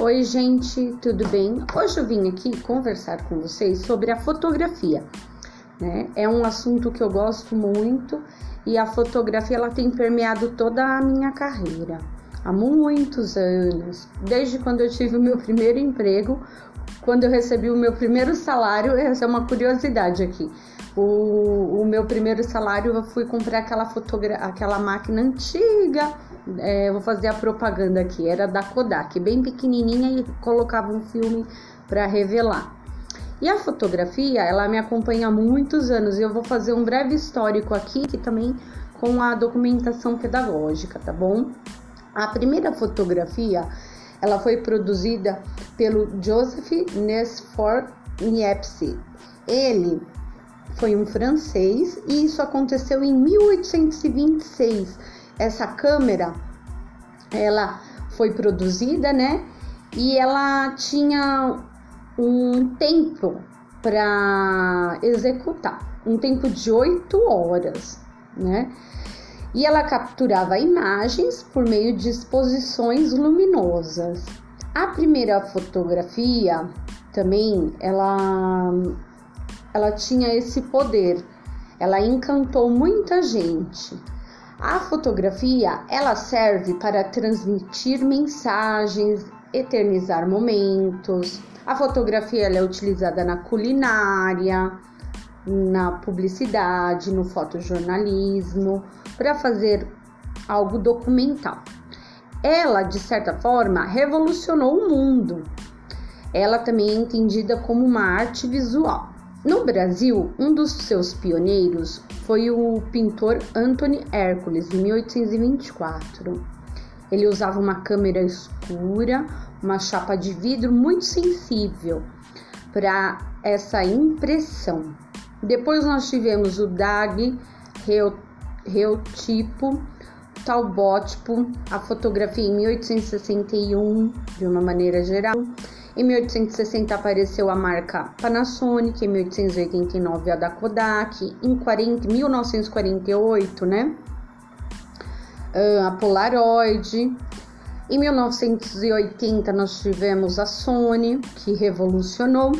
Oi, gente, tudo bem? Hoje eu vim aqui conversar com vocês sobre a fotografia. Né? É um assunto que eu gosto muito e a fotografia ela tem permeado toda a minha carreira há muitos anos, desde quando eu tive o meu primeiro emprego, quando eu recebi o meu primeiro salário. Essa é uma curiosidade aqui. O, o meu primeiro salário eu fui comprar aquela fotogra aquela máquina antiga é, vou fazer a propaganda aqui, era da Kodak, bem pequenininha e colocava um filme para revelar. E a fotografia, ela me acompanha há muitos anos e eu vou fazer um breve histórico aqui, que também com a documentação pedagógica, tá bom? A primeira fotografia, ela foi produzida pelo Joseph Nesfor Niepce. Ele foi um francês e isso aconteceu em 1826 essa câmera, ela foi produzida, né? E ela tinha um tempo para executar, um tempo de oito horas, né? E ela capturava imagens por meio de exposições luminosas. A primeira fotografia também ela ela tinha esse poder. Ela encantou muita gente. A fotografia, ela serve para transmitir mensagens, eternizar momentos. A fotografia é utilizada na culinária, na publicidade, no fotojornalismo, para fazer algo documental. Ela, de certa forma, revolucionou o mundo. Ela também é entendida como uma arte visual. No Brasil, um dos seus pioneiros foi o pintor Anthony Hércules, em 1824. Ele usava uma câmera escura, uma chapa de vidro muito sensível para essa impressão. Depois nós tivemos o Dag, Reotipo, Talbotpo, a fotografia em 1861, de uma maneira geral. Em 1860 apareceu a marca Panasonic, em 1889 a da Kodak, em 40, 1948, né? Ah, a Polaroid. Em 1980 nós tivemos a Sony, que revolucionou.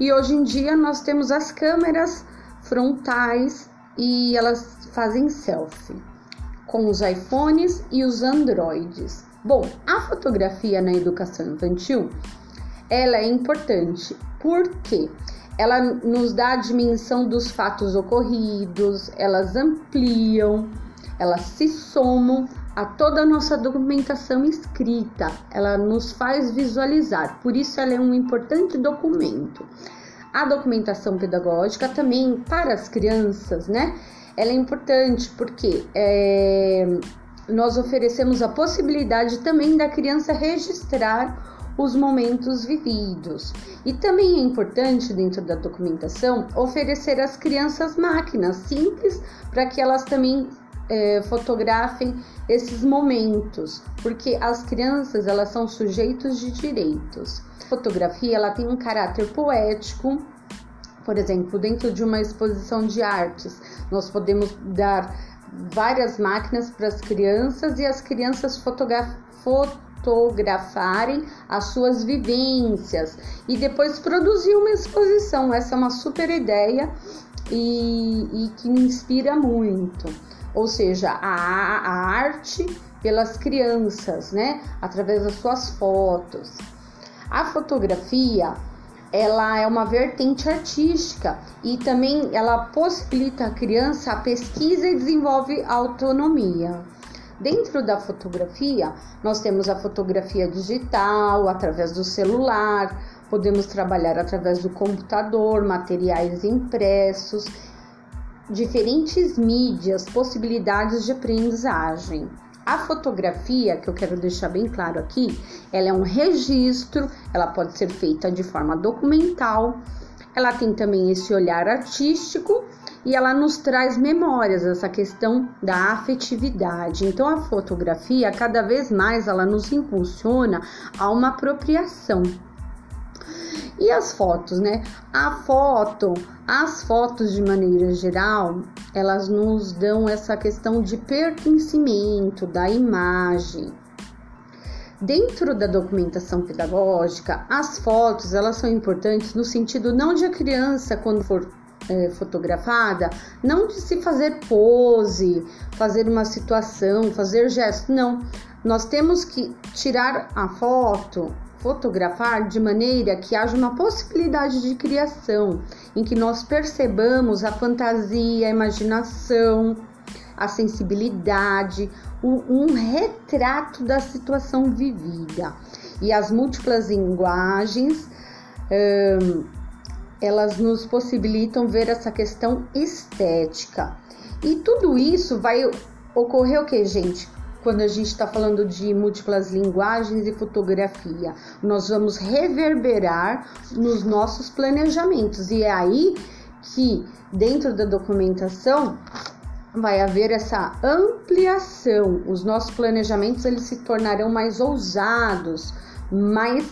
E hoje em dia nós temos as câmeras frontais e elas fazem selfie com os iPhones e os Androids. Bom, a fotografia na educação infantil ela é importante porque ela nos dá a dimensão dos fatos ocorridos, elas ampliam, elas se somam a toda a nossa documentação escrita, ela nos faz visualizar, por isso ela é um importante documento. A documentação pedagógica também para as crianças, né? Ela é importante porque é, nós oferecemos a possibilidade também da criança registrar os momentos vividos. E também é importante, dentro da documentação, oferecer às crianças máquinas simples para que elas também é, fotografem esses momentos, porque as crianças elas são sujeitos de direitos. A fotografia ela tem um caráter poético. Por exemplo, dentro de uma exposição de artes, nós podemos dar várias máquinas para as crianças e as crianças fotografam fotografarem as suas vivências e depois produzir uma exposição. Essa é uma super ideia e, e que me inspira muito. Ou seja, a, a arte pelas crianças, né? Através das suas fotos. A fotografia ela é uma vertente artística e também ela possibilita a criança a pesquisa e desenvolve autonomia. Dentro da fotografia, nós temos a fotografia digital, através do celular, podemos trabalhar através do computador, materiais impressos, diferentes mídias, possibilidades de aprendizagem. A fotografia, que eu quero deixar bem claro aqui, ela é um registro, ela pode ser feita de forma documental, ela tem também esse olhar artístico e ela nos traz memórias, essa questão da afetividade. Então a fotografia, cada vez mais, ela nos impulsiona a uma apropriação. E as fotos, né? A foto, as fotos de maneira geral, elas nos dão essa questão de pertencimento da imagem. Dentro da documentação pedagógica, as fotos elas são importantes no sentido não de a criança quando for é, fotografada, não de se fazer pose, fazer uma situação, fazer gesto, não. Nós temos que tirar a foto, fotografar de maneira que haja uma possibilidade de criação, em que nós percebamos a fantasia, a imaginação, a sensibilidade, um retrato da situação vivida. E as múltiplas linguagens, hum, elas nos possibilitam ver essa questão estética. E tudo isso vai ocorrer o que, gente? Quando a gente está falando de múltiplas linguagens e fotografia, nós vamos reverberar nos nossos planejamentos. E é aí que, dentro da documentação, vai haver essa ampliação. Os nossos planejamentos eles se tornarão mais ousados, mais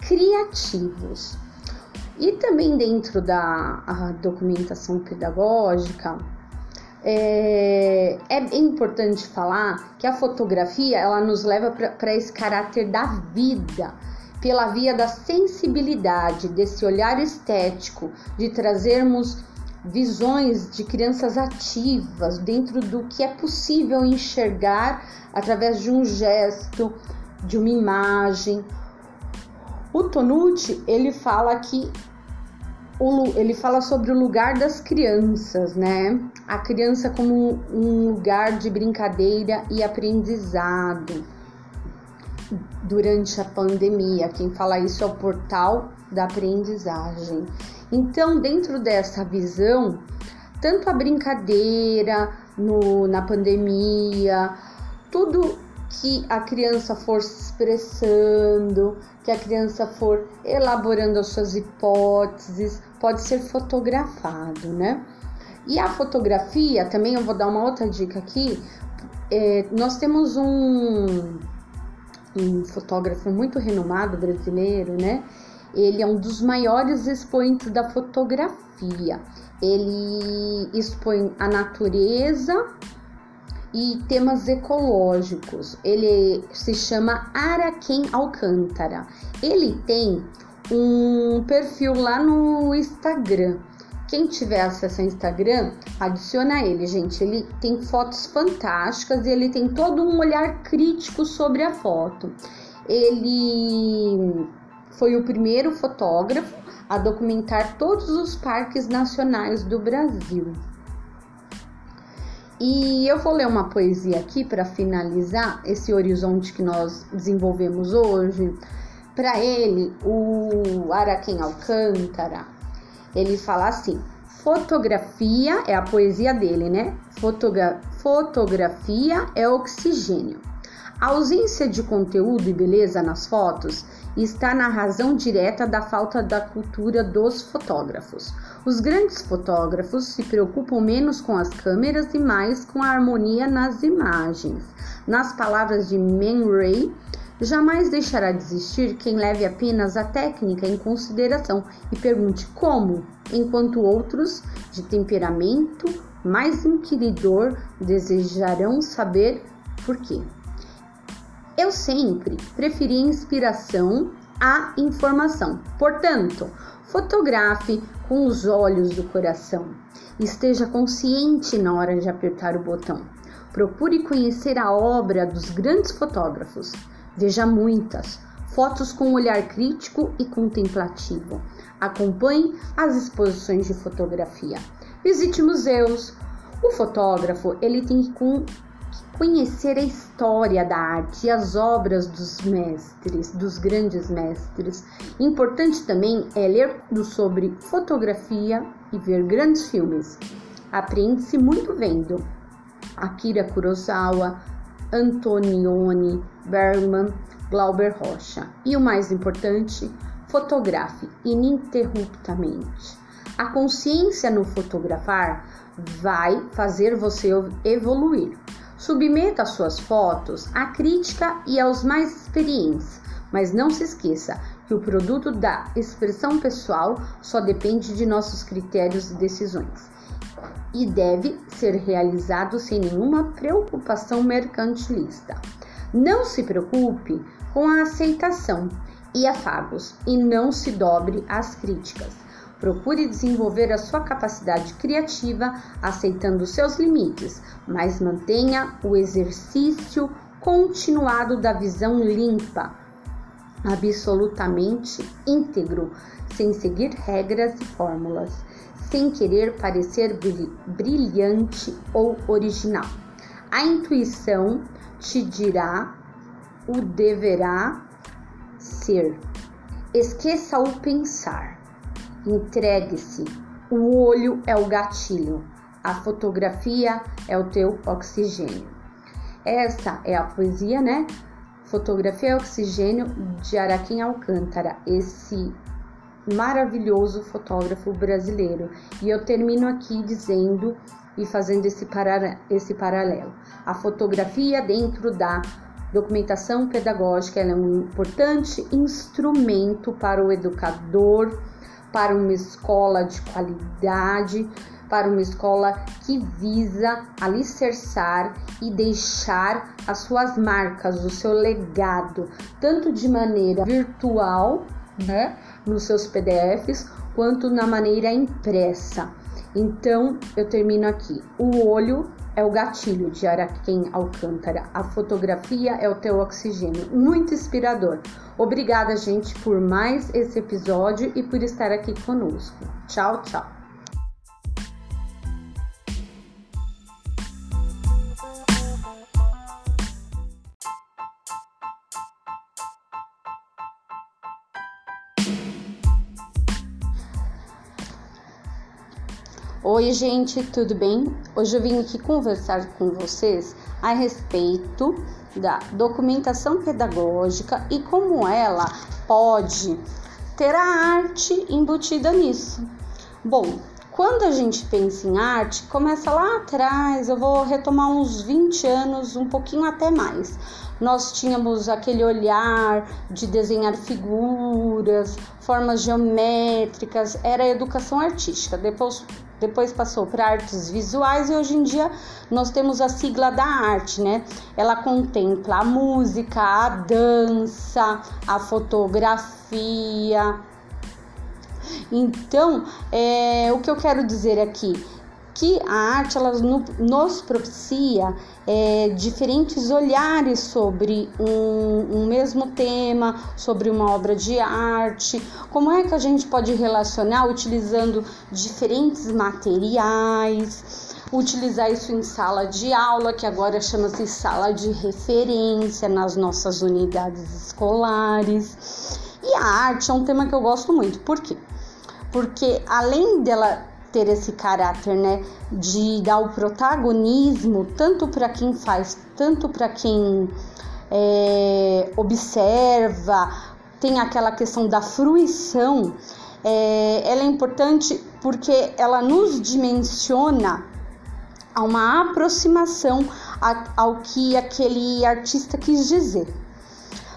criativos. E também dentro da documentação pedagógica, é, é, importante falar que a fotografia ela nos leva para esse caráter da vida, pela via da sensibilidade, desse olhar estético, de trazermos visões de crianças ativas dentro do que é possível enxergar através de um gesto, de uma imagem. O Tonucci, ele fala que ele fala sobre o lugar das crianças, né? A criança como um lugar de brincadeira e aprendizado durante a pandemia. Quem fala isso é o portal da aprendizagem. Então, dentro dessa visão, tanto a brincadeira no, na pandemia, tudo que a criança for se expressando, que a criança for elaborando as suas hipóteses, pode ser fotografado, né? E a fotografia, também eu vou dar uma outra dica aqui. É, nós temos um, um fotógrafo muito renomado brasileiro, né? Ele é um dos maiores expoentes da fotografia. Ele expõe a natureza e temas ecológicos. Ele se chama Araquém Alcântara. Ele tem um perfil lá no Instagram. Quem tiver acesso ao Instagram, adiciona ele, gente. Ele tem fotos fantásticas e ele tem todo um olhar crítico sobre a foto. Ele foi o primeiro fotógrafo a documentar todos os parques nacionais do Brasil. E eu vou ler uma poesia aqui para finalizar esse horizonte que nós desenvolvemos hoje. Para ele, o Araquém Alcântara, ele fala assim: fotografia é a poesia dele, né? Fotogra fotografia é oxigênio. A ausência de conteúdo e beleza nas fotos está na razão direta da falta da cultura dos fotógrafos. Os grandes fotógrafos se preocupam menos com as câmeras e mais com a harmonia nas imagens. Nas palavras de Man Ray, jamais deixará de existir quem leve apenas a técnica em consideração e pergunte como, enquanto outros, de temperamento mais inquiridor, desejarão saber por quê. Eu sempre preferi inspiração à informação. Portanto, fotografe com os olhos do coração. Esteja consciente na hora de apertar o botão. Procure conhecer a obra dos grandes fotógrafos. Veja muitas fotos com olhar crítico e contemplativo. Acompanhe as exposições de fotografia. Visite museus. O fotógrafo ele tem que conhecer a história da arte e as obras dos mestres, dos grandes mestres. Importante também é ler sobre fotografia e ver grandes filmes. Aprende-se muito vendo. Akira Kurosawa, Antonioni Bergman, Glauber Rocha. E o mais importante, fotografe ininterruptamente. A consciência no fotografar vai fazer você evoluir. Submeta suas fotos à crítica e aos mais experientes, mas não se esqueça que o produto da expressão pessoal só depende de nossos critérios e decisões e deve ser realizado sem nenhuma preocupação mercantilista. Não se preocupe com a aceitação e afagos e não se dobre às críticas. Procure desenvolver a sua capacidade criativa aceitando seus limites, mas mantenha o exercício continuado da visão limpa, absolutamente íntegro, sem seguir regras e fórmulas, sem querer parecer brilhante ou original. A intuição te dirá o deverá ser. Esqueça o pensar. Entregue-se. O olho é o gatilho. A fotografia é o teu oxigênio. Essa é a poesia, né? Fotografia é Oxigênio de Araquém Alcântara, esse maravilhoso fotógrafo brasileiro. E eu termino aqui dizendo e fazendo esse, para, esse paralelo. A fotografia dentro da documentação pedagógica é um importante instrumento para o educador, para uma escola de qualidade, para uma escola que visa alicerçar e deixar as suas marcas, o seu legado, tanto de maneira virtual, né, nos seus PDFs, quanto na maneira impressa. Então, eu termino aqui. O olho é o gatilho de Araquém Alcântara. A fotografia é o teu oxigênio. Muito inspirador. Obrigada, gente, por mais esse episódio e por estar aqui conosco. Tchau, tchau. Oi, gente, tudo bem? Hoje eu vim aqui conversar com vocês a respeito da documentação pedagógica e como ela pode ter a arte embutida nisso. Bom, quando a gente pensa em arte, começa lá atrás, eu vou retomar uns 20 anos, um pouquinho até mais. Nós tínhamos aquele olhar de desenhar figuras, formas geométricas, era educação artística. Depois depois passou para artes visuais e hoje em dia nós temos a sigla da arte, né? Ela contempla a música, a dança, a fotografia. Então, é, o que eu quero dizer aqui que a arte ela nos propicia é, diferentes olhares sobre um, um, mesmo tema, sobre uma obra de arte. Como é que a gente pode relacionar utilizando diferentes materiais? Utilizar isso em sala de aula, que agora chama-se sala de referência nas nossas unidades escolares. E a arte é um tema que eu gosto muito. Por quê? Porque além dela ter esse caráter, né, de dar o protagonismo tanto para quem faz, tanto para quem é, observa, tem aquela questão da fruição. É, ela é importante porque ela nos dimensiona a uma aproximação ao que aquele artista quis dizer.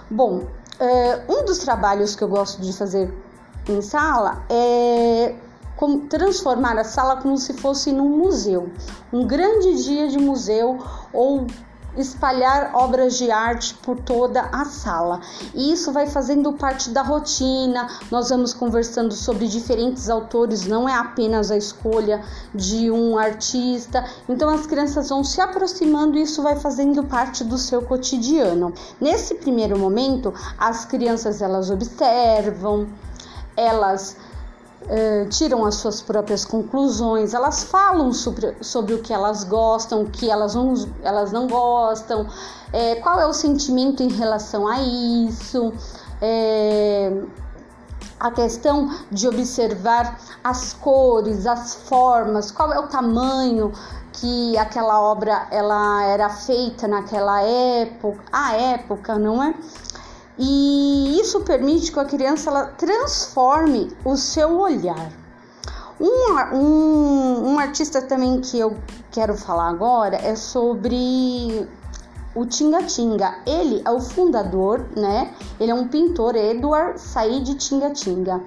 Bom, é, um dos trabalhos que eu gosto de fazer em sala é transformar a sala como se fosse num museu, um grande dia de museu ou espalhar obras de arte por toda a sala. E isso vai fazendo parte da rotina. Nós vamos conversando sobre diferentes autores, não é apenas a escolha de um artista. Então as crianças vão se aproximando e isso vai fazendo parte do seu cotidiano. Nesse primeiro momento, as crianças elas observam, elas Uh, tiram as suas próprias conclusões, elas falam sobre, sobre o que elas gostam, o que elas não, elas não gostam, é, qual é o sentimento em relação a isso, é, a questão de observar as cores, as formas, qual é o tamanho que aquela obra ela era feita naquela época, a época, não é? E isso permite que a criança ela transforme o seu olhar. Um, um, um artista também que eu quero falar agora é sobre o Tinga Tinga. Ele é o fundador, né? Ele é um pintor, Edward Said Tinga Tinga.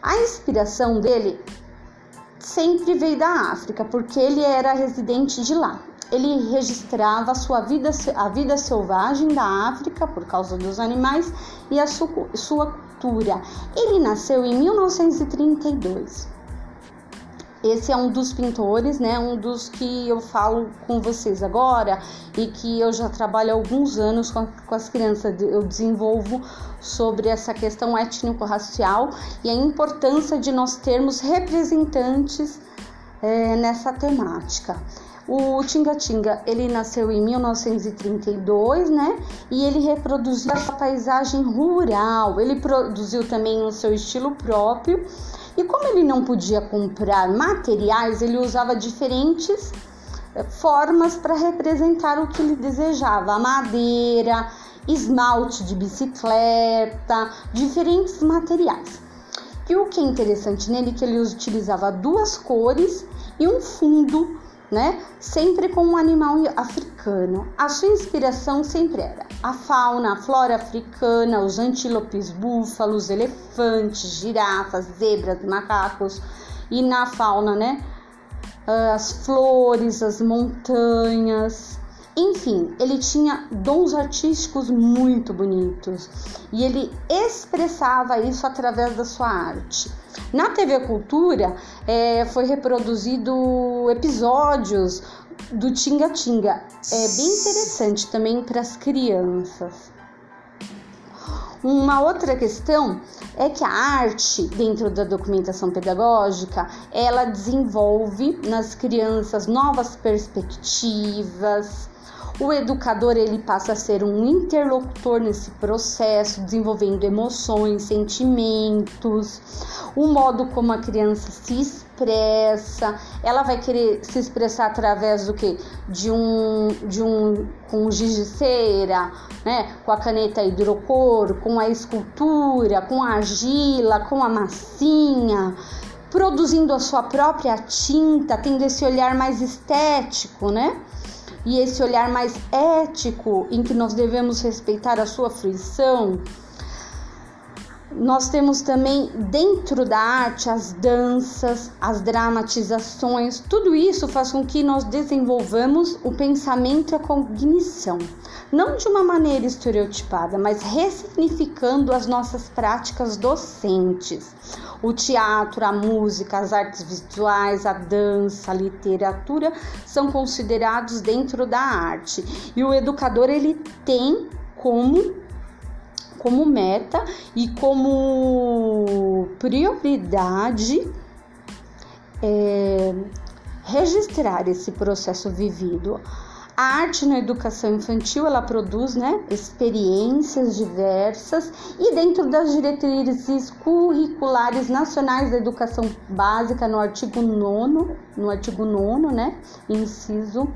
A inspiração dele sempre veio da África, porque ele era residente de lá. Ele registrava a sua vida, a vida selvagem da África por causa dos animais e a sua cultura. Ele nasceu em 1932. Esse é um dos pintores, né? Um dos que eu falo com vocês agora e que eu já trabalho há alguns anos com, com as crianças. Eu desenvolvo sobre essa questão étnico-racial e a importância de nós termos representantes é, nessa temática. O Tinga Tinga, ele nasceu em 1932, né? E ele reproduziu a paisagem rural. Ele produziu também o seu estilo próprio. E como ele não podia comprar materiais, ele usava diferentes eh, formas para representar o que ele desejava: madeira, esmalte de bicicleta, diferentes materiais. E o que é interessante nele é que ele utilizava duas cores e um fundo né? Sempre com um animal africano. A sua inspiração sempre era a fauna, a flora africana, os antílopes, búfalos, elefantes, girafas, zebras, macacos e na fauna, né? As flores, as montanhas. Enfim, ele tinha dons artísticos muito bonitos e ele expressava isso através da sua arte. Na TV Cultura é, foi reproduzido episódios do Tinga Tinga. É bem interessante também para as crianças. Uma outra questão é que a arte, dentro da documentação pedagógica, ela desenvolve nas crianças novas perspectivas, o educador ele passa a ser um interlocutor nesse processo, desenvolvendo emoções, sentimentos, o modo como a criança se expressa. Ela vai querer se expressar através do que? De um de um com giz de cera, né? Com a caneta hidrocor, com a escultura, com a argila, com a massinha produzindo a sua própria tinta, tendo esse olhar mais estético, né? E esse olhar mais ético em que nós devemos respeitar a sua fruição. Nós temos também dentro da arte as danças, as dramatizações, tudo isso faz com que nós desenvolvamos o pensamento e a cognição, não de uma maneira estereotipada, mas ressignificando as nossas práticas docentes. O teatro, a música, as artes visuais, a dança, a literatura são considerados dentro da arte. E o educador ele tem como como meta e como prioridade é, registrar esse processo vivido. A arte na educação infantil ela produz né, experiências diversas e dentro das diretrizes curriculares nacionais da educação básica no artigo 9, no artigo 9, né, inciso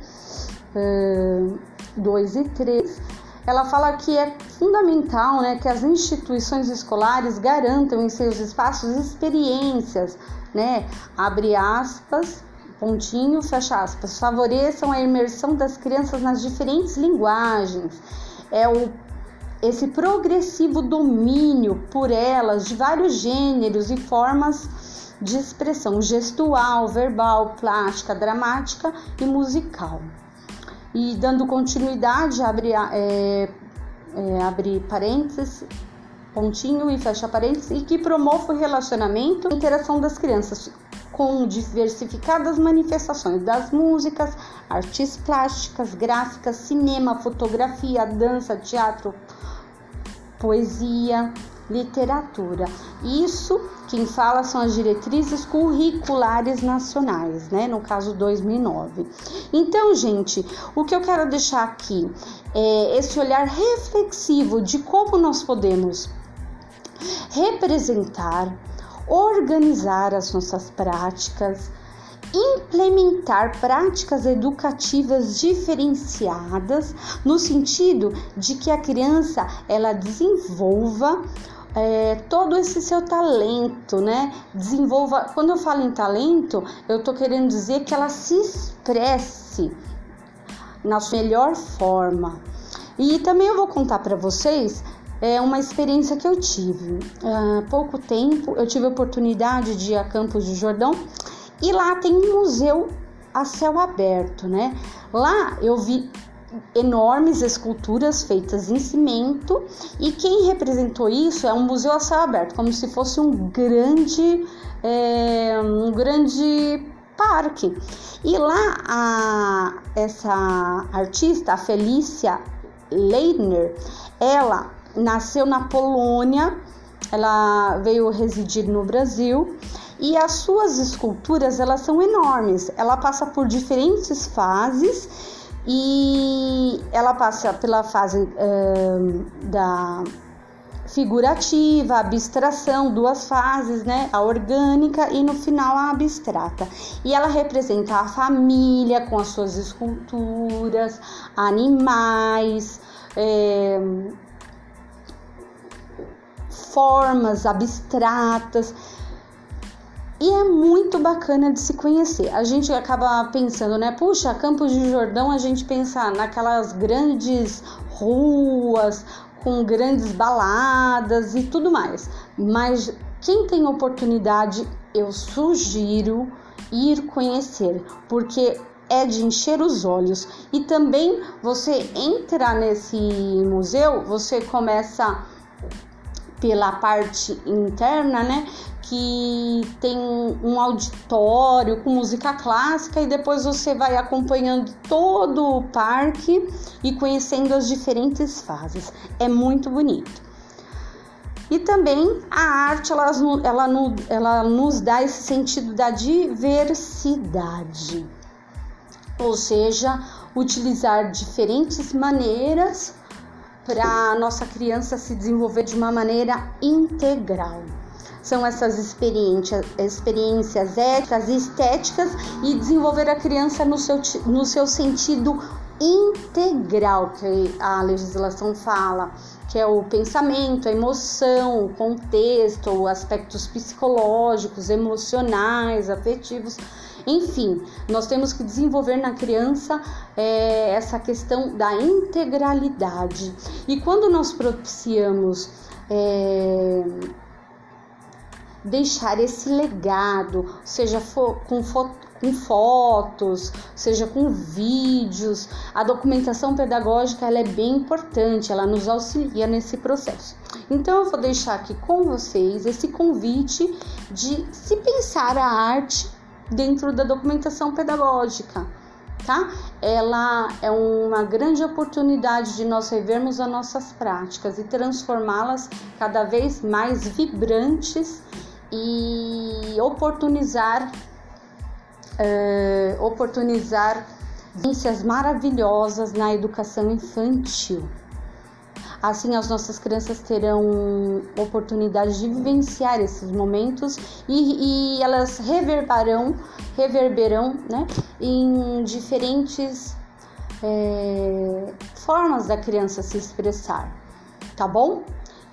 2 uh, e 3, ela fala que é fundamental né, que as instituições escolares garantam em seus espaços experiências, né, abre aspas, pontinho, fecha aspas, favoreçam a imersão das crianças nas diferentes linguagens. É o esse progressivo domínio por elas de vários gêneros e formas de expressão gestual, verbal, plástica, dramática e musical. E dando continuidade, abre, é, é, abre parênteses, pontinho e fecha parênteses, e que promove o relacionamento e interação das crianças com diversificadas manifestações das músicas, artes plásticas, gráficas, cinema, fotografia, dança, teatro, poesia, literatura. Isso quem fala são as diretrizes curriculares nacionais, né? No caso 2009. Então, gente, o que eu quero deixar aqui é esse olhar reflexivo de como nós podemos representar organizar as nossas práticas, implementar práticas educativas diferenciadas no sentido de que a criança ela desenvolva é, todo esse seu talento, né? Desenvolva. Quando eu falo em talento, eu estou querendo dizer que ela se expresse na sua melhor forma. E também eu vou contar para vocês é uma experiência que eu tive. Há pouco tempo eu tive a oportunidade de ir a Campos de Jordão e lá tem um museu a céu aberto, né? Lá eu vi enormes esculturas feitas em cimento e quem representou isso é um museu a céu aberto, como se fosse um grande, é, um grande parque. E lá a, essa artista, a Felícia Leitner, ela nasceu na Polônia, ela veio residir no Brasil e as suas esculturas elas são enormes. Ela passa por diferentes fases e ela passa pela fase uh, da figurativa, abstração, duas fases, né? A orgânica e no final a abstrata. E ela representa a família com as suas esculturas, animais, é, formas abstratas. E é muito bacana de se conhecer. A gente acaba pensando, né? Puxa, Campos de Jordão, a gente pensa naquelas grandes ruas com grandes baladas e tudo mais. Mas quem tem oportunidade, eu sugiro ir conhecer, porque é de encher os olhos. E também você entra nesse museu, você começa pela parte interna, né? Que tem um auditório com música clássica e depois você vai acompanhando todo o parque e conhecendo as diferentes fases. É muito bonito. E também a arte ela, ela, ela nos dá esse sentido da diversidade, ou seja, utilizar diferentes maneiras para nossa criança se desenvolver de uma maneira integral. São essas experiências, experiências éticas e estéticas e desenvolver a criança no seu, no seu sentido integral, que a legislação fala, que é o pensamento, a emoção, o contexto, aspectos psicológicos, emocionais, afetivos enfim, nós temos que desenvolver na criança é, essa questão da integralidade. E quando nós propiciamos é, deixar esse legado, seja com, fo com fotos, seja com vídeos, a documentação pedagógica ela é bem importante, ela nos auxilia nesse processo. Então eu vou deixar aqui com vocês esse convite de se pensar a arte dentro da documentação pedagógica, tá? Ela é uma grande oportunidade de nós revermos as nossas práticas e transformá-las cada vez mais vibrantes e oportunizar uh, oportunizar vivências maravilhosas na educação infantil. Assim, as nossas crianças terão oportunidade de vivenciar esses momentos e, e elas reverberarão, reverberão né, em diferentes é, formas da criança se expressar, tá bom?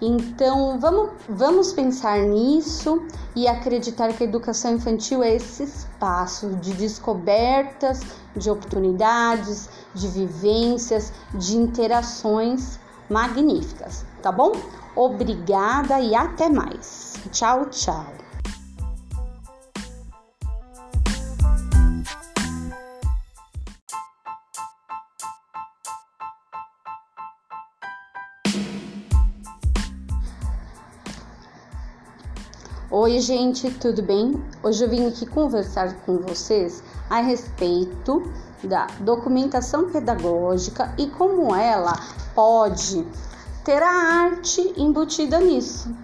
Então vamos, vamos pensar nisso e acreditar que a educação infantil é esse espaço de descobertas, de oportunidades, de vivências, de interações magníficas, tá bom? Obrigada e até mais. Tchau, tchau. Oi, gente, tudo bem? Hoje eu vim aqui conversar com vocês a respeito da documentação pedagógica e como ela pode ter a arte embutida nisso.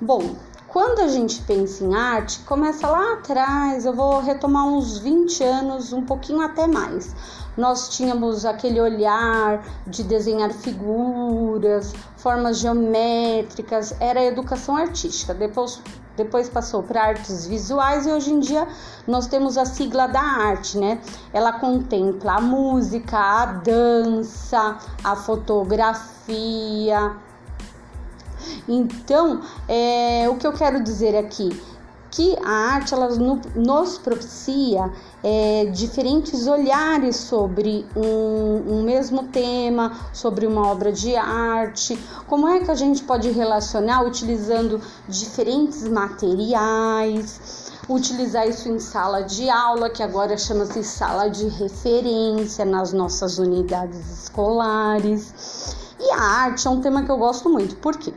Bom, quando a gente pensa em arte, começa lá atrás, eu vou retomar uns 20 anos, um pouquinho até mais. Nós tínhamos aquele olhar de desenhar figuras, formas geométricas, era educação artística. Depois depois passou para artes visuais e hoje em dia nós temos a sigla da arte, né? Ela contempla a música, a dança, a fotografia. Então, é, o que eu quero dizer aqui que a arte ela nos propicia é, diferentes olhares sobre um, um, mesmo tema, sobre uma obra de arte. Como é que a gente pode relacionar utilizando diferentes materiais? utilizar isso em sala de aula, que agora chama-se sala de referência nas nossas unidades escolares. E a arte é um tema que eu gosto muito. Por quê?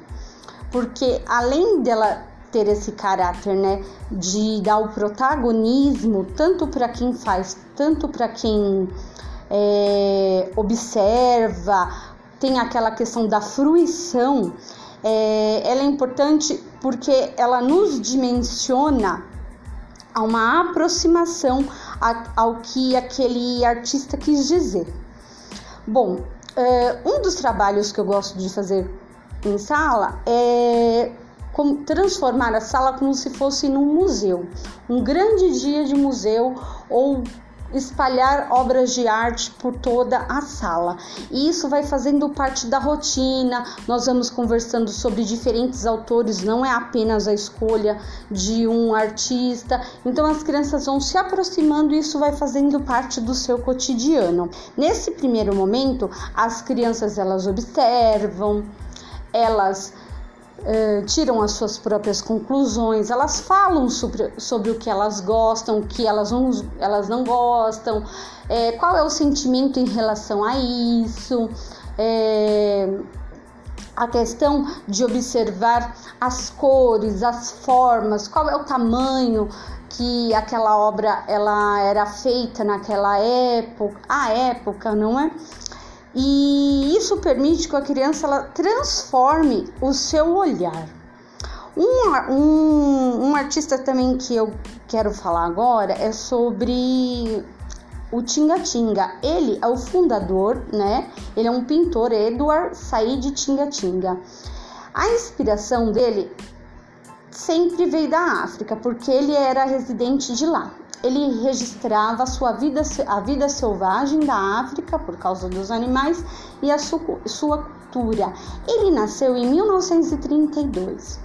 Porque além dela ter esse caráter, né, de dar o protagonismo tanto para quem faz, tanto para quem é, observa, tem aquela questão da fruição. É, ela é importante porque ela nos dimensiona a uma aproximação ao que aquele artista quis dizer. Bom, é, um dos trabalhos que eu gosto de fazer em sala é transformar a sala como se fosse num museu, um grande dia de museu ou espalhar obras de arte por toda a sala. E isso vai fazendo parte da rotina. Nós vamos conversando sobre diferentes autores, não é apenas a escolha de um artista. Então as crianças vão se aproximando e isso vai fazendo parte do seu cotidiano. Nesse primeiro momento, as crianças elas observam, elas Uh, tiram as suas próprias conclusões, elas falam sobre, sobre o que elas gostam, o que elas não, elas não gostam, é, qual é o sentimento em relação a isso, é, a questão de observar as cores, as formas, qual é o tamanho que aquela obra ela era feita naquela época, a época, não é? E isso permite que a criança ela transforme o seu olhar. Um, um, um artista também que eu quero falar agora é sobre o Tinga Tinga. Ele é o fundador, né? Ele é um pintor, Edward Said Tinga Tinga. A inspiração dele sempre veio da África, porque ele era residente de lá ele registrava a sua vida, a vida selvagem da África por causa dos animais e a sua, sua cultura. Ele nasceu em 1932.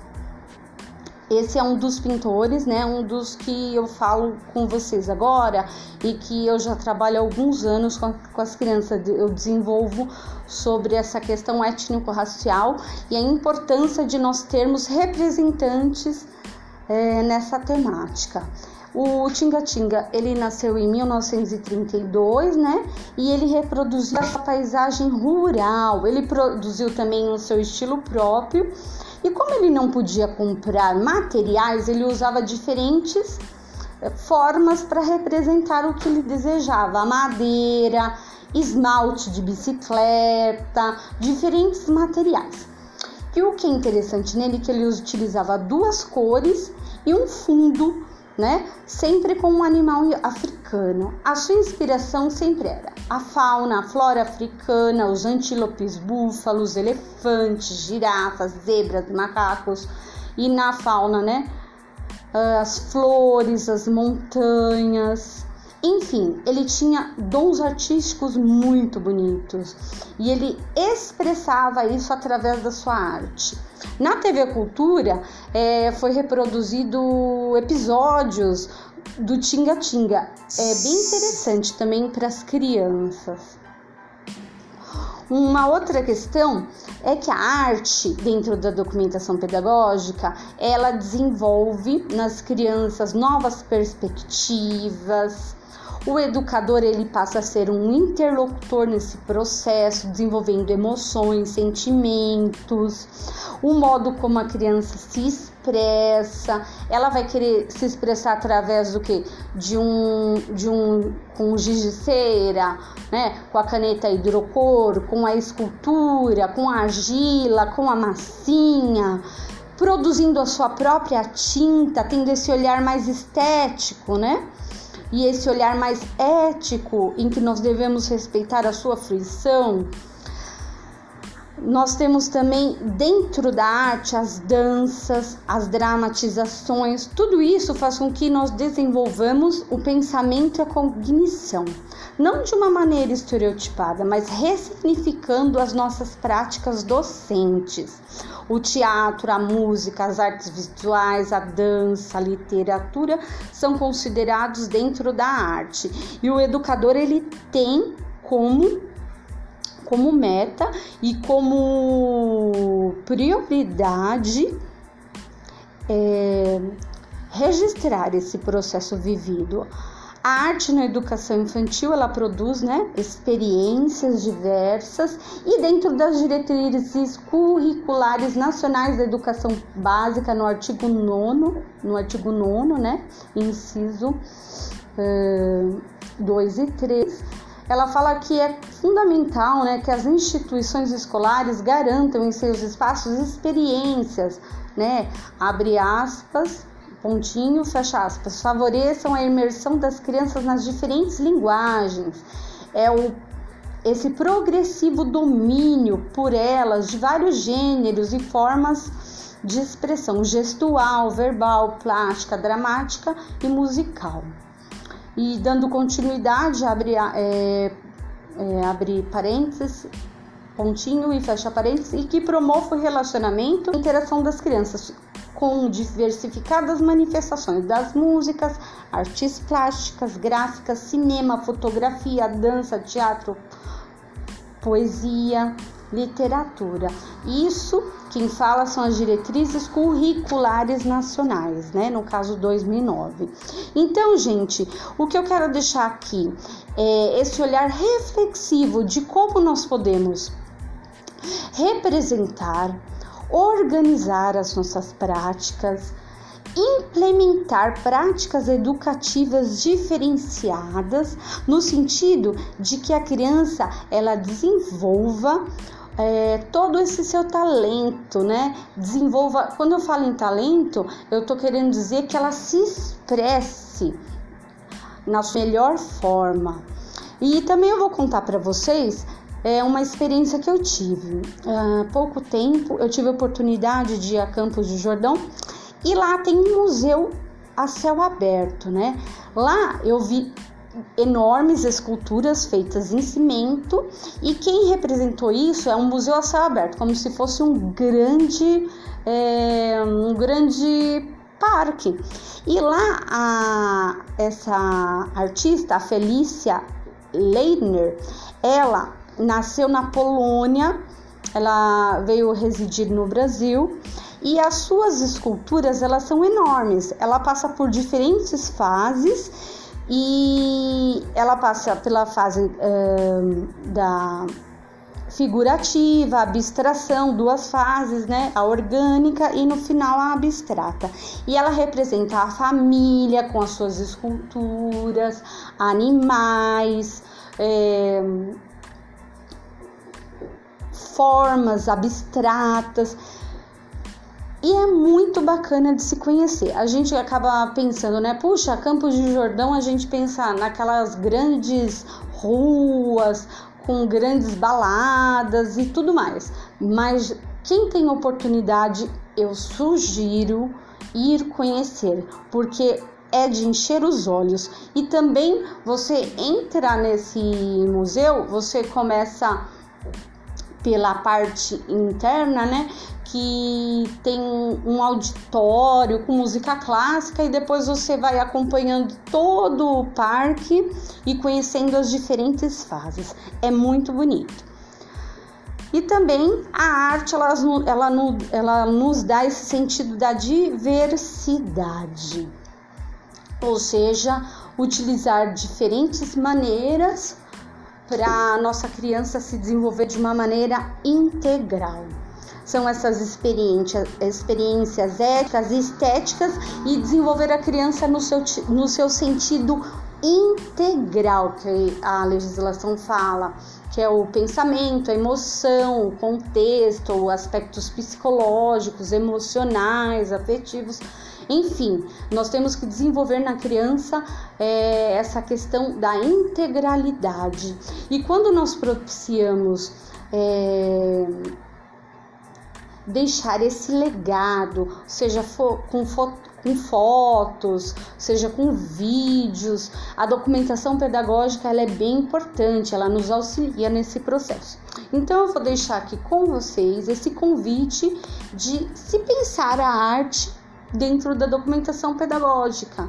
Esse é um dos pintores, né? Um dos que eu falo com vocês agora e que eu já trabalho há alguns anos com, com as crianças. Eu desenvolvo sobre essa questão étnico-racial e a importância de nós termos representantes é, nessa temática. O Tinga Tinga, ele nasceu em 1932, né? E ele reproduziu a paisagem rural. Ele produziu também o seu estilo próprio. E como ele não podia comprar materiais, ele usava diferentes eh, formas para representar o que ele desejava: madeira, esmalte de bicicleta, diferentes materiais. E o que é interessante nele é que ele utilizava duas cores e um fundo né? Sempre com um animal africano. A sua inspiração sempre era a fauna, a flora africana, os antílopes, búfalos, elefantes, girafas, zebras, macacos e na fauna, né? As flores, as montanhas, enfim, ele tinha dons artísticos muito bonitos e ele expressava isso através da sua arte. Na TV Cultura é, foi reproduzido episódios do Tinga Tinga. É bem interessante também para as crianças. Uma outra questão é que a arte, dentro da documentação pedagógica, ela desenvolve nas crianças novas perspectivas, o educador ele passa a ser um interlocutor nesse processo, desenvolvendo emoções, sentimentos, o modo como a criança se expressa, ela vai querer se expressar através do que? De um de um com giz de cera, né? Com a caneta hidrocor, com a escultura, com a argila, com a massinha, produzindo a sua própria tinta, tendo esse olhar mais estético, né? E esse olhar mais ético em que nós devemos respeitar a sua fruição. Nós temos também dentro da arte as danças, as dramatizações, tudo isso faz com que nós desenvolvamos o pensamento e a cognição, não de uma maneira estereotipada, mas ressignificando as nossas práticas docentes o teatro, a música, as artes visuais, a dança, a literatura são considerados dentro da arte. E o educador ele tem como como meta e como prioridade é, registrar esse processo vivido. A arte na educação infantil ela produz né, experiências diversas e dentro das diretrizes curriculares nacionais da educação básica no artigo 9, no artigo 9, né, inciso uh, 2 e 3, ela fala que é fundamental né, que as instituições escolares garantam em seus espaços experiências, né, abre aspas, pontinho, fecha aspas, favoreçam a imersão das crianças nas diferentes linguagens. É o esse progressivo domínio por elas de vários gêneros e formas de expressão gestual, verbal, plástica, dramática e musical. E dando continuidade, abre, é, é, abre parênteses, pontinho e fecha parênteses, e que promove o relacionamento e interação das crianças com diversificadas manifestações das músicas, artes plásticas, gráficas, cinema, fotografia, dança, teatro, poesia, literatura. Isso quem fala são as diretrizes curriculares nacionais, né? No caso 2009. Então, gente, o que eu quero deixar aqui é esse olhar reflexivo de como nós podemos representar organizar as nossas práticas, implementar práticas educativas diferenciadas no sentido de que a criança ela desenvolva é, todo esse seu talento, né? Desenvolva. Quando eu falo em talento, eu tô querendo dizer que ela se expresse na sua melhor forma. E também eu vou contar para vocês é uma experiência que eu tive. Há pouco tempo eu tive a oportunidade de ir a Campos de Jordão e lá tem um museu a céu aberto, né? Lá eu vi enormes esculturas feitas em cimento e quem representou isso é um museu a céu aberto, como se fosse um grande, é, um grande parque. E lá a, essa artista, a Felícia Leitner, ela nasceu na Polônia, ela veio residir no Brasil e as suas esculturas elas são enormes. Ela passa por diferentes fases e ela passa pela fase da figurativa, abstração, duas fases, né? A orgânica e no final a abstrata. E ela representa a família com as suas esculturas, animais, é, formas abstratas. E é muito bacana de se conhecer. A gente acaba pensando, né? Puxa, Campos de Jordão, a gente pensa naquelas grandes ruas com grandes baladas e tudo mais. Mas quem tem oportunidade, eu sugiro ir conhecer, porque é de encher os olhos. E também você entrar nesse museu, você começa pela parte interna, né? Que tem um auditório com música clássica e depois você vai acompanhando todo o parque e conhecendo as diferentes fases. É muito bonito. E também a arte ela, ela, ela nos dá esse sentido da diversidade, ou seja, utilizar diferentes maneiras para a nossa criança se desenvolver de uma maneira integral. São essas experiências, éticas e estéticas e desenvolver a criança no seu, no seu sentido integral, que a legislação fala, que é o pensamento, a emoção, o contexto, aspectos psicológicos, emocionais, afetivos enfim, nós temos que desenvolver na criança é, essa questão da integralidade. E quando nós propiciamos é, deixar esse legado, seja com, com fotos, seja com vídeos, a documentação pedagógica ela é bem importante, ela nos auxilia nesse processo. Então eu vou deixar aqui com vocês esse convite de se pensar a arte dentro da documentação pedagógica,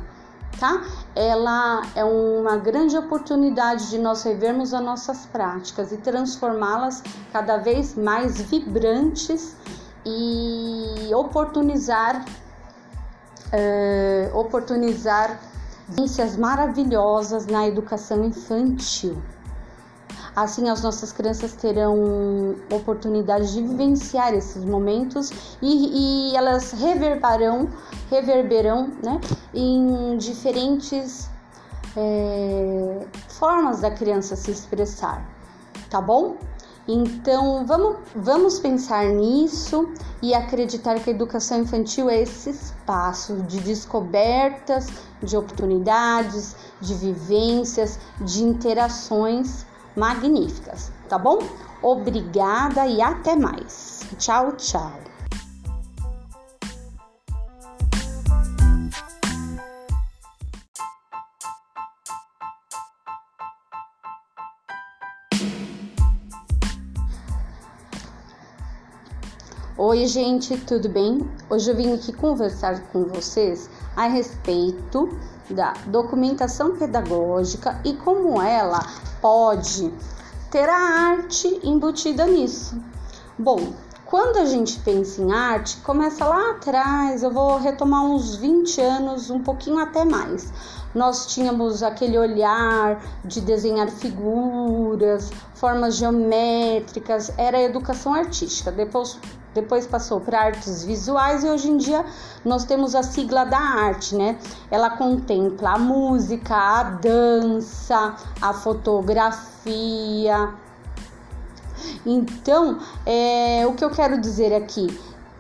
tá? Ela é uma grande oportunidade de nós revermos as nossas práticas e transformá-las cada vez mais vibrantes e oportunizar uh, oportunizar vivências maravilhosas na educação infantil. Assim, as nossas crianças terão oportunidade de vivenciar esses momentos e, e elas reverberarão, reverberão né, em diferentes é, formas da criança se expressar, tá bom? Então vamos, vamos pensar nisso e acreditar que a educação infantil é esse espaço de descobertas, de oportunidades, de vivências, de interações magníficas, tá bom? Obrigada e até mais. Tchau, tchau. Oi, gente, tudo bem? Hoje eu vim aqui conversar com vocês a respeito da documentação pedagógica e como ela pode ter a arte embutida nisso. Bom, quando a gente pensa em arte, começa lá atrás, eu vou retomar uns 20 anos, um pouquinho até mais. Nós tínhamos aquele olhar de desenhar figuras, formas geométricas, era educação artística. Depois depois passou para artes visuais e hoje em dia nós temos a sigla da arte, né? Ela contempla a música, a dança, a fotografia. Então, é, o que eu quero dizer aqui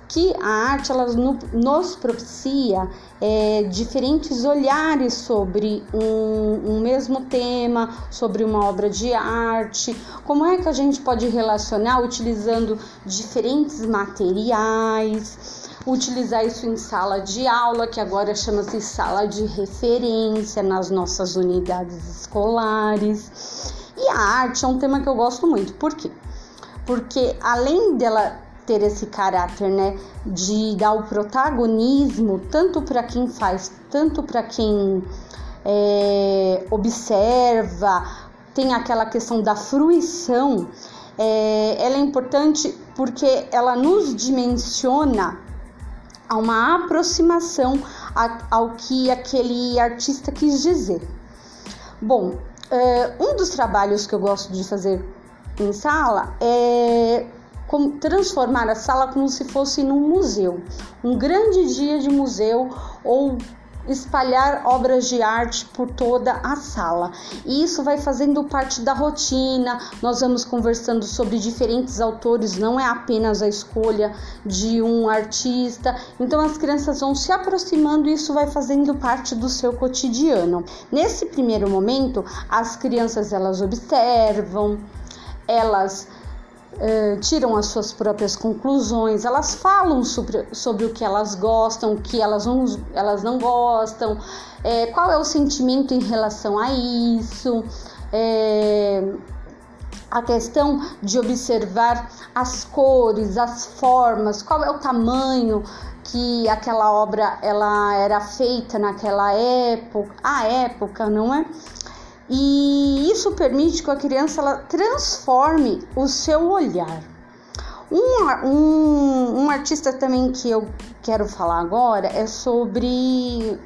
que a arte ela nos propicia é, diferentes olhares sobre um, um, mesmo tema, sobre uma obra de arte. Como é que a gente pode relacionar utilizando diferentes materiais? Utilizar isso em sala de aula, que agora chama-se sala de referência nas nossas unidades escolares. E a arte é um tema que eu gosto muito. Por quê? Porque além dela ter esse caráter, né, de dar o protagonismo tanto para quem faz, tanto para quem é, observa, tem aquela questão da fruição. É, ela é importante porque ela nos dimensiona a uma aproximação ao que aquele artista quis dizer. Bom, é, um dos trabalhos que eu gosto de fazer em sala é como transformar a sala como se fosse num museu, um grande dia de museu ou espalhar obras de arte por toda a sala. E isso vai fazendo parte da rotina. Nós vamos conversando sobre diferentes autores, não é apenas a escolha de um artista. Então as crianças vão se aproximando e isso vai fazendo parte do seu cotidiano. Nesse primeiro momento, as crianças elas observam, elas Uh, tiram as suas próprias conclusões, elas falam sobre, sobre o que elas gostam, o que elas não, elas não gostam, é, qual é o sentimento em relação a isso, é, a questão de observar as cores, as formas, qual é o tamanho que aquela obra ela era feita naquela época, a época, não é? E isso permite que a criança ela transforme o seu olhar. Um, um, um artista também que eu quero falar agora é sobre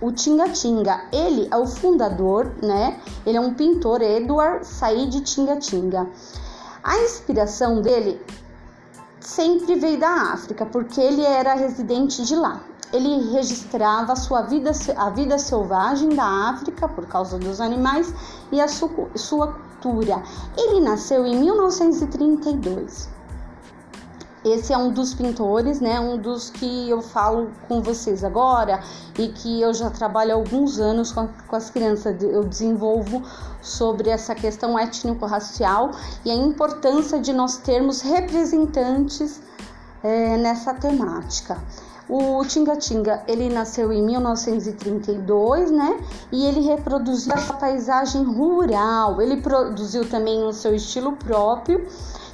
o Tinga Tinga. Ele é o fundador, né? Ele é um pintor, Edward Said Tinga Tinga. A inspiração dele sempre veio da África, porque ele era residente de lá ele registrava a sua vida, a vida selvagem da África por causa dos animais e a sua, sua cultura. Ele nasceu em 1932. Esse é um dos pintores, né? Um dos que eu falo com vocês agora e que eu já trabalho há alguns anos com, com as crianças. Eu desenvolvo sobre essa questão étnico-racial e a importância de nós termos representantes é, nessa temática. O Tinga Tinga, ele nasceu em 1932, né? E ele reproduziu a paisagem rural. Ele produziu também o seu estilo próprio.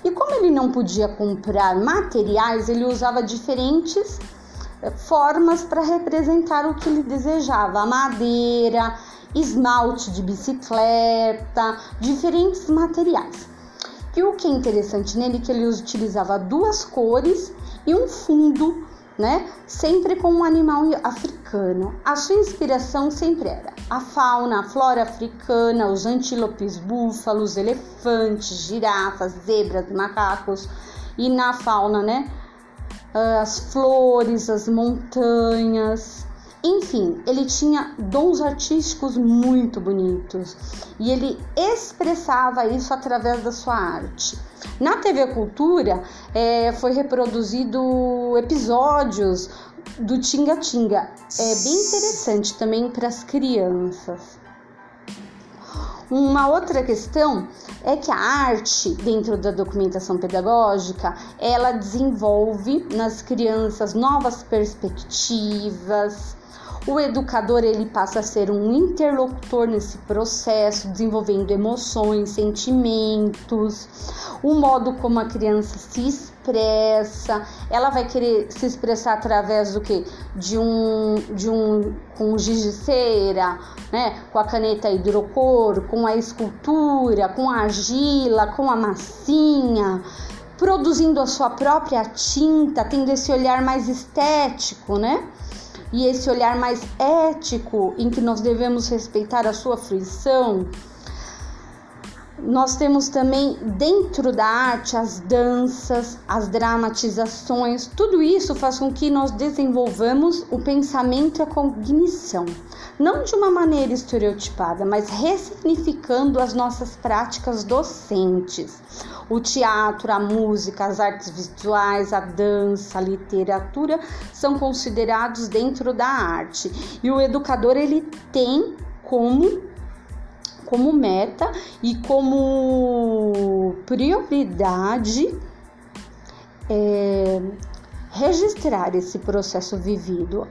E como ele não podia comprar materiais, ele usava diferentes eh, formas para representar o que ele desejava: madeira, esmalte de bicicleta, diferentes materiais. E o que é interessante nele é que ele utilizava duas cores e um fundo né? Sempre com um animal africano. A sua inspiração sempre era a fauna, a flora africana, os antílopes, búfalos, elefantes, girafas, zebras, macacos e na fauna, né? As flores, as montanhas, enfim, ele tinha dons artísticos muito bonitos e ele expressava isso através da sua arte. Na TV Cultura é, foi reproduzido episódios do Tinga Tinga. É bem interessante também para as crianças. Uma outra questão é que a arte, dentro da documentação pedagógica, ela desenvolve nas crianças novas perspectivas, o educador ele passa a ser um interlocutor nesse processo, desenvolvendo emoções, sentimentos, o modo como a criança se expressa, ela vai querer se expressar através do que? De um de um com giz de cera, né? Com a caneta hidrocor, com a escultura, com a argila, com a massinha produzindo a sua própria tinta, tendo esse olhar mais estético, né? E esse olhar mais ético em que nós devemos respeitar a sua fruição, nós temos também dentro da arte as danças, as dramatizações, tudo isso faz com que nós desenvolvamos o pensamento e a cognição, não de uma maneira estereotipada, mas ressignificando as nossas práticas docentes. O teatro, a música, as artes visuais, a dança, a literatura são considerados dentro da arte. E o educador ele tem como como meta e como prioridade é, registrar esse processo vivido.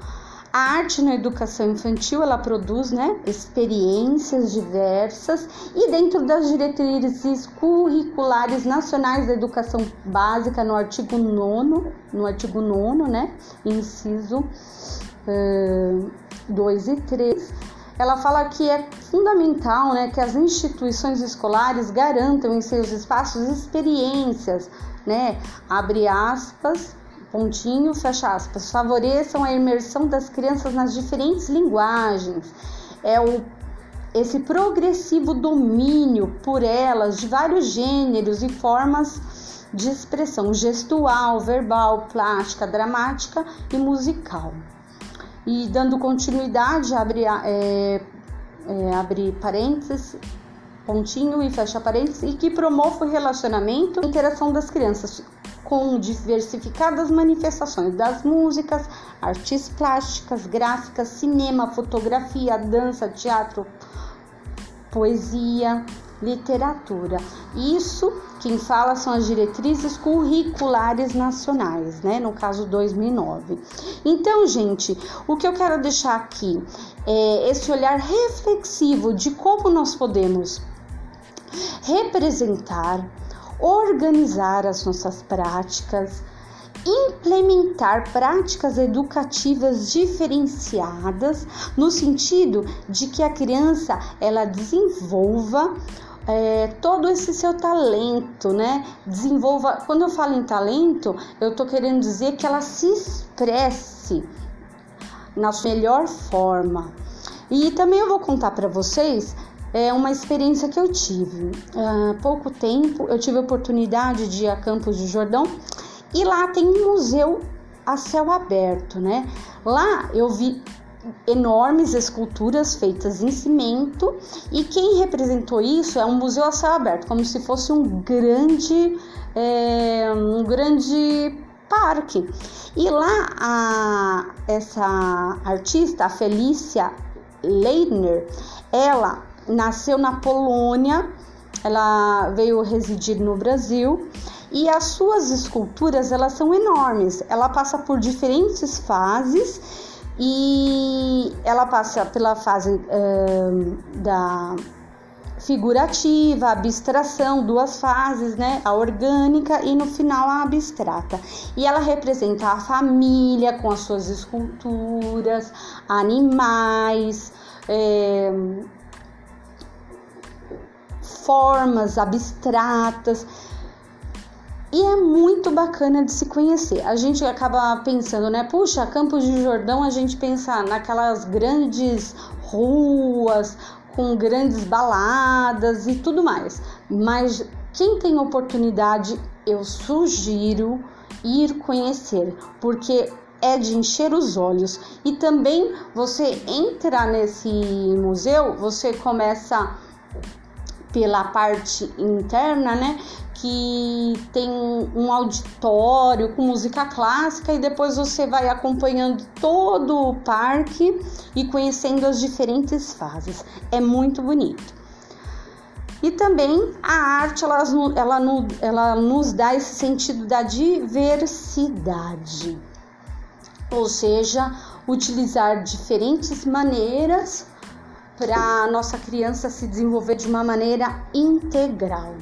A arte na educação infantil ela produz né, experiências diversas e dentro das diretrizes curriculares nacionais da educação básica no artigo 9, no artigo 9, né, inciso 2 uh, e 3, ela fala que é fundamental né, que as instituições escolares garantam em seus espaços experiências, né, abre aspas, pontinho, fecha aspas, favoreçam a imersão das crianças nas diferentes linguagens. É o esse progressivo domínio por elas de vários gêneros e formas de expressão gestual, verbal, plástica, dramática e musical. E dando continuidade, abre, é, é, abre parênteses, pontinho e fecha parênteses, e que promove o relacionamento e interação das crianças com diversificadas manifestações das músicas, artes plásticas, gráficas, cinema, fotografia, dança, teatro, poesia, literatura. Isso quem fala são as diretrizes curriculares nacionais, né? No caso 2009. Então, gente, o que eu quero deixar aqui é esse olhar reflexivo de como nós podemos representar organizar as nossas práticas, implementar práticas educativas diferenciadas no sentido de que a criança ela desenvolva é, todo esse seu talento, né? Desenvolva. Quando eu falo em talento, eu tô querendo dizer que ela se expresse na sua melhor forma. E também eu vou contar para vocês é uma experiência que eu tive. Há pouco tempo eu tive a oportunidade de ir a Campos de Jordão e lá tem um museu a céu aberto, né? Lá eu vi enormes esculturas feitas em cimento e quem representou isso é um museu a céu aberto, como se fosse um grande, é, um grande parque. E lá a, essa artista, a Felícia Leitner, ela nasceu na Polônia, ela veio residir no Brasil e as suas esculturas elas são enormes. Ela passa por diferentes fases e ela passa pela fase uh, da figurativa, abstração, duas fases, né? A orgânica e no final a abstrata. E ela representa a família com as suas esculturas, animais, é, formas abstratas. E é muito bacana de se conhecer. A gente acaba pensando, né? Puxa, Campos de Jordão, a gente pensa naquelas grandes ruas com grandes baladas e tudo mais. Mas quem tem oportunidade, eu sugiro ir conhecer, porque é de encher os olhos. E também você entra nesse museu, você começa pela parte interna, né? Que tem um auditório com música clássica e depois você vai acompanhando todo o parque e conhecendo as diferentes fases. É muito bonito. E também a arte ela, ela, ela nos dá esse sentido da diversidade, ou seja, utilizar diferentes maneiras para a nossa criança se desenvolver de uma maneira integral.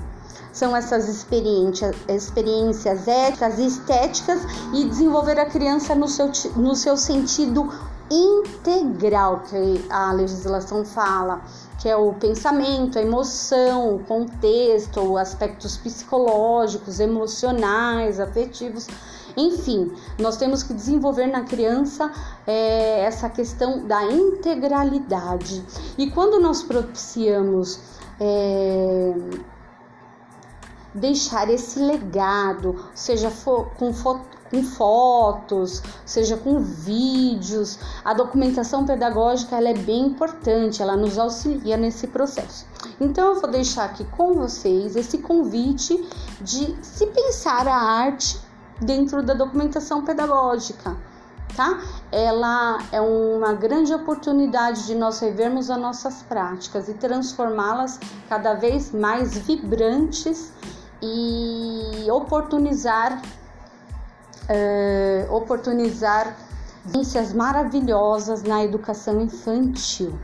São essas experiências, éticas e estéticas e desenvolver a criança no seu, no seu sentido integral, que a legislação fala, que é o pensamento, a emoção, o contexto, aspectos psicológicos, emocionais, afetivos enfim, nós temos que desenvolver na criança é, essa questão da integralidade. E quando nós propiciamos é, deixar esse legado, seja com, fo com fotos, seja com vídeos, a documentação pedagógica ela é bem importante, ela nos auxilia nesse processo. Então eu vou deixar aqui com vocês esse convite de se pensar a arte dentro da documentação pedagógica, tá? Ela é uma grande oportunidade de nós revermos as nossas práticas e transformá-las cada vez mais vibrantes e oportunizar uh, oportunizar vivências maravilhosas na educação infantil.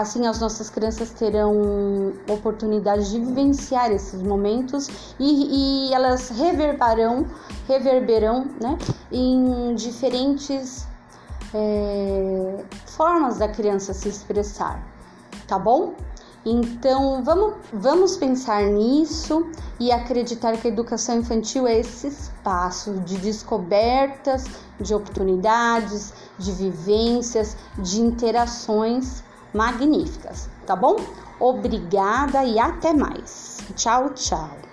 Assim, as nossas crianças terão oportunidade de vivenciar esses momentos e, e elas reverberarão, reverberão né, em diferentes é, formas da criança se expressar, tá bom? Então vamos, vamos pensar nisso e acreditar que a educação infantil é esse espaço de descobertas, de oportunidades, de vivências, de interações magníficas, tá bom? Obrigada e até mais. Tchau, tchau.